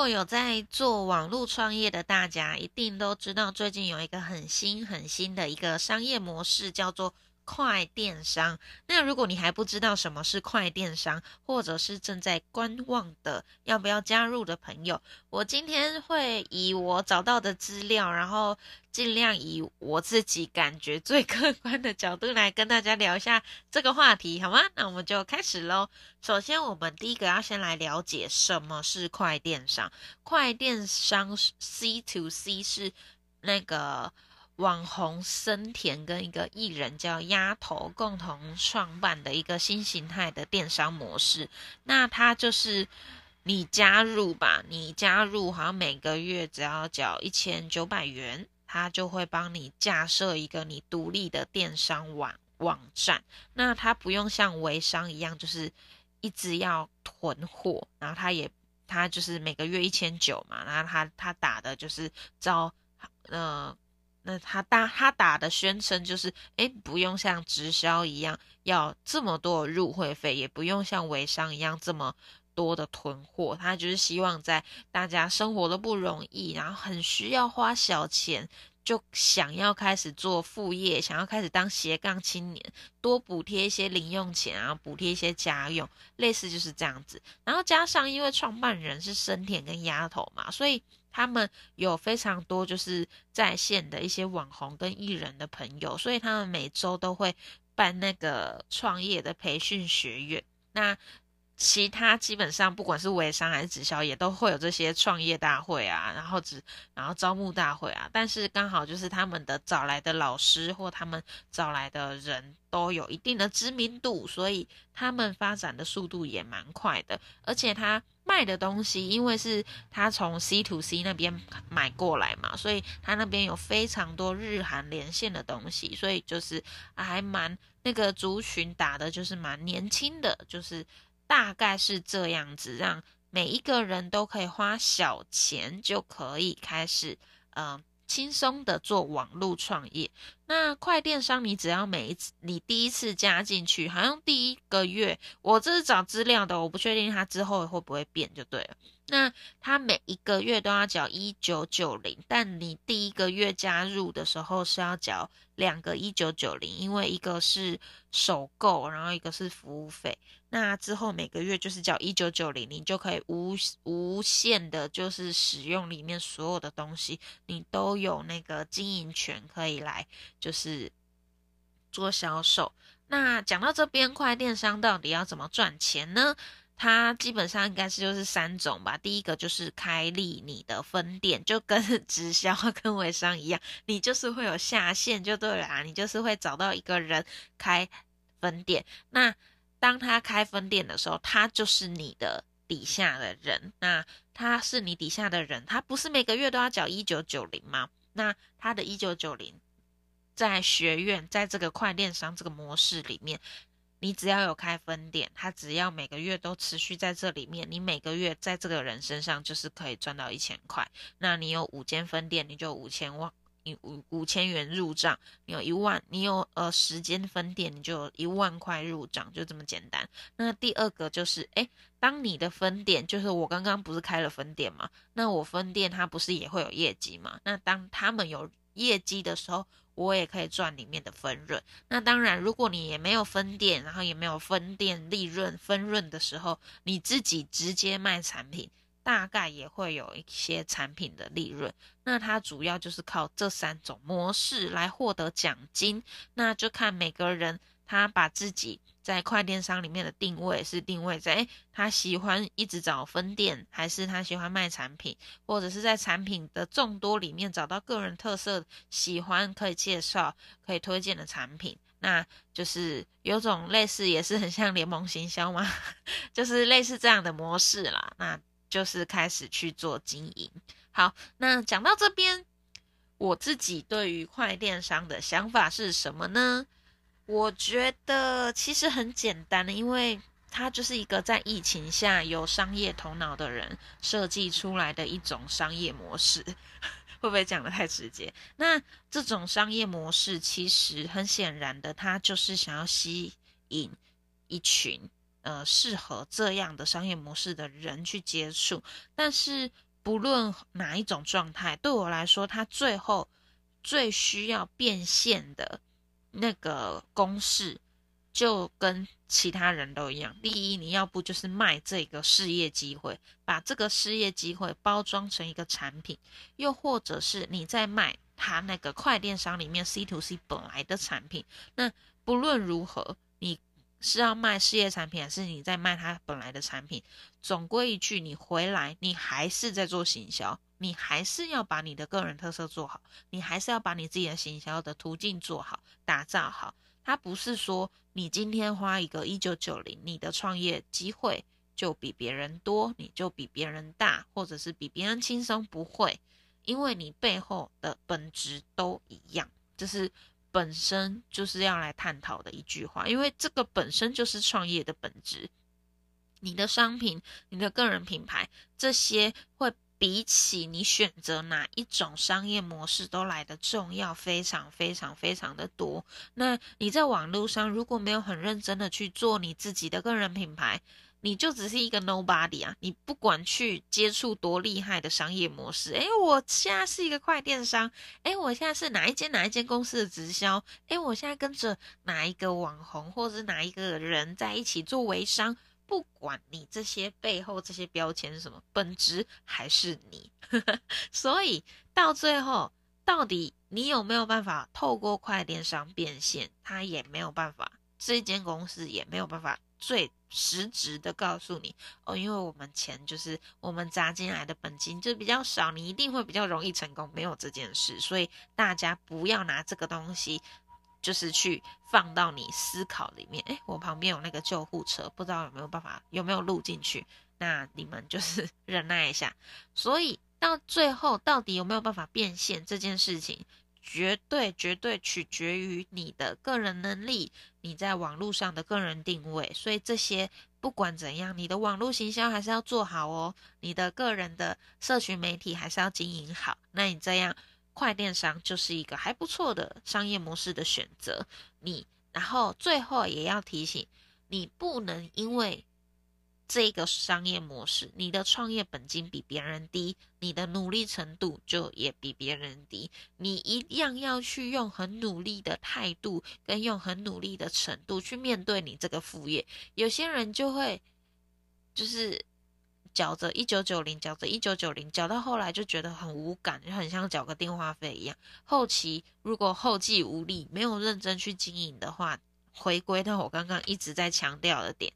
果有在做网络创业的大家，一定都知道最近有一个很新很新的一个商业模式，叫做。快电商，那如果你还不知道什么是快电商，或者是正在观望的要不要加入的朋友，我今天会以我找到的资料，然后尽量以我自己感觉最客观的角度来跟大家聊一下这个话题，好吗？那我们就开始喽。首先，我们第一个要先来了解什么是快电商。快电商 C to C 是那个。网红森田跟一个艺人叫丫头共同创办的一个新形态的电商模式，那它就是你加入吧，你加入好像每个月只要缴一千九百元，它就会帮你架设一个你独立的电商网网站。那它不用像微商一样，就是一直要囤货，然后它也它就是每个月一千九嘛，然后它它打的就是招呃。那他打他打的宣称就是，哎，不用像直销一样要这么多入会费，也不用像微商一样这么多的囤货。他就是希望在大家生活都不容易，然后很需要花小钱，就想要开始做副业，想要开始当斜杠青年，多补贴一些零用钱啊，补贴一些家用，类似就是这样子。然后加上因为创办人是生田跟丫头嘛，所以。他们有非常多就是在线的一些网红跟艺人的朋友，所以他们每周都会办那个创业的培训学院。那其他基本上不管是微商还是直销，也都会有这些创业大会啊，然后只然后招募大会啊。但是刚好就是他们的找来的老师或他们找来的人都有一定的知名度，所以他们发展的速度也蛮快的，而且他。卖的东西，因为是他从 C to C 那边买过来嘛，所以他那边有非常多日韩连线的东西，所以就是还蛮那个族群打的就是蛮年轻的，就是大概是这样子，让每一个人都可以花小钱就可以开始，嗯。轻松的做网络创业，那快电商你只要每一次你第一次加进去，好像第一个月，我这是找资料的，我不确定它之后会不会变就对了。那它每一个月都要缴一九九零，但你第一个月加入的时候是要缴两个一九九零，因为一个是首购，然后一个是服务费。那之后每个月就是缴一九九零，你就可以无无限的，就是使用里面所有的东西，你都有那个经营权可以来，就是做销售。那讲到这边，快电商到底要怎么赚钱呢？它基本上应该是就是三种吧。第一个就是开立你的分店，就跟 直销跟微商一样，你就是会有下线就对了啊，你就是会找到一个人开分店。那当他开分店的时候，他就是你的底下的人。那他是你底下的人，他不是每个月都要缴一九九零吗？那他的一九九零，在学院，在这个快电商这个模式里面，你只要有开分店，他只要每个月都持续在这里面，你每个月在这个人身上就是可以赚到一千块。那你有五间分店，你就五千万。你五五千元入账，你有一万，你有呃十间分店，你就一万块入账，就这么简单。那第二个就是，哎，当你的分店，就是我刚刚不是开了分店嘛？那我分店它不是也会有业绩嘛？那当他们有业绩的时候，我也可以赚里面的分润。那当然，如果你也没有分店，然后也没有分店利润分润的时候，你自己直接卖产品。大概也会有一些产品的利润，那它主要就是靠这三种模式来获得奖金。那就看每个人他把自己在快电商里面的定位是定位在，诶他喜欢一直找分店，还是他喜欢卖产品，或者是在产品的众多里面找到个人特色，喜欢可以介绍、可以推荐的产品，那就是有种类似，也是很像联盟行销嘛，就是类似这样的模式啦。那就是开始去做经营。好，那讲到这边，我自己对于快电商的想法是什么呢？我觉得其实很简单的，因为它就是一个在疫情下有商业头脑的人设计出来的一种商业模式。会不会讲的太直接？那这种商业模式其实很显然的，它就是想要吸引一群呃适合这样的商业模式的人去接触。但是不论哪一种状态，对我来说，它最后最需要变现的那个公式。就跟其他人都一样，第一，你要不就是卖这个事业机会，把这个事业机会包装成一个产品，又或者是你在卖他那个快电商里面 C to C 本来的产品。那不论如何，你是要卖事业产品，还是你在卖他本来的产品，总归一句，你回来你还是在做行销，你还是要把你的个人特色做好，你还是要把你自己的行销的途径做好，打造好。它不是说你今天花一个一九九零，你的创业机会就比别人多，你就比别人大，或者是比别人轻松，不会，因为你背后的本质都一样，这是本身就是要来探讨的一句话，因为这个本身就是创业的本质，你的商品、你的个人品牌这些会。比起你选择哪一种商业模式都来的重要，非常非常非常的多。那你在网络上如果没有很认真的去做你自己的个人品牌，你就只是一个 nobody 啊！你不管去接触多厉害的商业模式，诶，我现在是一个快电商，诶，我现在是哪一间哪一间公司的直销，诶，我现在跟着哪一个网红或者是哪一个人在一起做微商。不管你这些背后这些标签是什么，本质还是你。所以到最后，到底你有没有办法透过快电商变现？他也没有办法，这间公司也没有办法最实质的告诉你哦，因为我们钱就是我们砸进来的本金就比较少，你一定会比较容易成功。没有这件事，所以大家不要拿这个东西。就是去放到你思考里面，诶，我旁边有那个救护车，不知道有没有办法，有没有录进去？那你们就是 忍耐一下。所以到最后，到底有没有办法变现这件事情，绝对绝对取决于你的个人能力，你在网络上的个人定位。所以这些不管怎样，你的网络行销还是要做好哦，你的个人的社群媒体还是要经营好。那你这样。快电商就是一个还不错的商业模式的选择。你，然后最后也要提醒你，不能因为这个商业模式，你的创业本金比别人低，你的努力程度就也比别人低。你一样要去用很努力的态度，跟用很努力的程度去面对你这个副业。有些人就会，就是。缴着一九九零，缴着一九九零，缴到后来就觉得很无感，就很像缴个电话费一样。后期如果后继无力，没有认真去经营的话，回归到我刚刚一直在强调的点，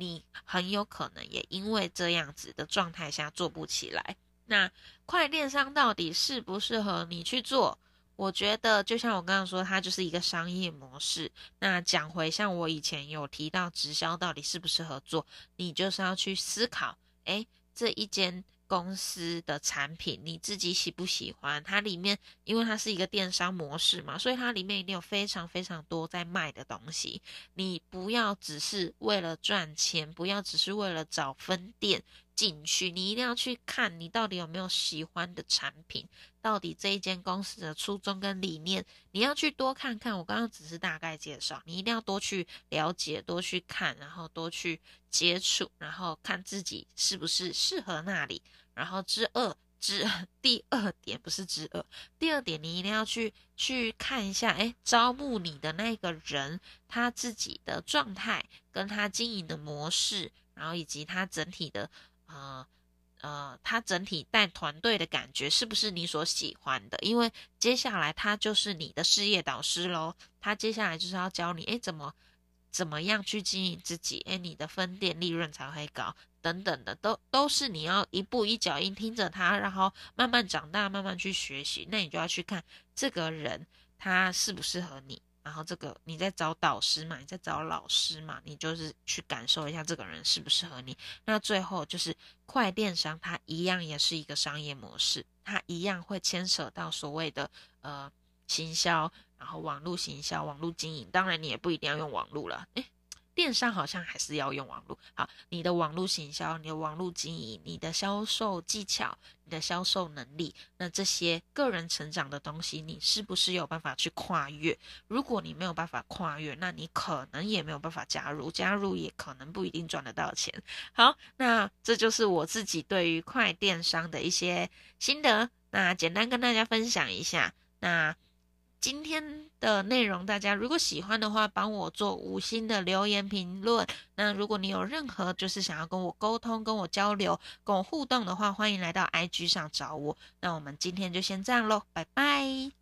你很有可能也因为这样子的状态下做不起来。那快电商到底适不适合你去做？我觉得就像我刚刚说，它就是一个商业模式。那讲回像我以前有提到直销到底适不适合做，你就是要去思考。诶，这一间公司的产品你自己喜不喜欢？它里面因为它是一个电商模式嘛，所以它里面一定有非常非常多在卖的东西。你不要只是为了赚钱，不要只是为了找分店。进去，你一定要去看，你到底有没有喜欢的产品，到底这一间公司的初衷跟理念，你要去多看看。我刚刚只是大概介绍，你一定要多去了解，多去看，然后多去接触，然后看自己是不是适合那里。然后之二之第二点不是之二，第二点你一定要去去看一下，哎，招募你的那个人他自己的状态，跟他经营的模式，然后以及他整体的。呃呃，他整体带团队的感觉是不是你所喜欢的？因为接下来他就是你的事业导师喽，他接下来就是要教你，哎，怎么怎么样去经营自己，哎，你的分店利润才会高，等等的，都都是你要一步一脚印听着他，然后慢慢长大，慢慢去学习。那你就要去看这个人他适不适合你。然后这个你在找导师嘛，你在找老师嘛，你就是去感受一下这个人适不适合你。那最后就是快电商，它一样也是一个商业模式，它一样会牵扯到所谓的呃行销，然后网络行销、网络经营。当然你也不一定要用网络了，诶电商好像还是要用网络。好，你的网络行销、你的网络经营、你的销售技巧、你的销售能力，那这些个人成长的东西，你是不是有办法去跨越？如果你没有办法跨越，那你可能也没有办法加入，加入也可能不一定赚得到钱。好，那这就是我自己对于快电商的一些心得，那简单跟大家分享一下。那。今天的内容，大家如果喜欢的话，帮我做五星的留言评论。那如果你有任何就是想要跟我沟通、跟我交流、跟我互动的话，欢迎来到 IG 上找我。那我们今天就先这样喽，拜拜。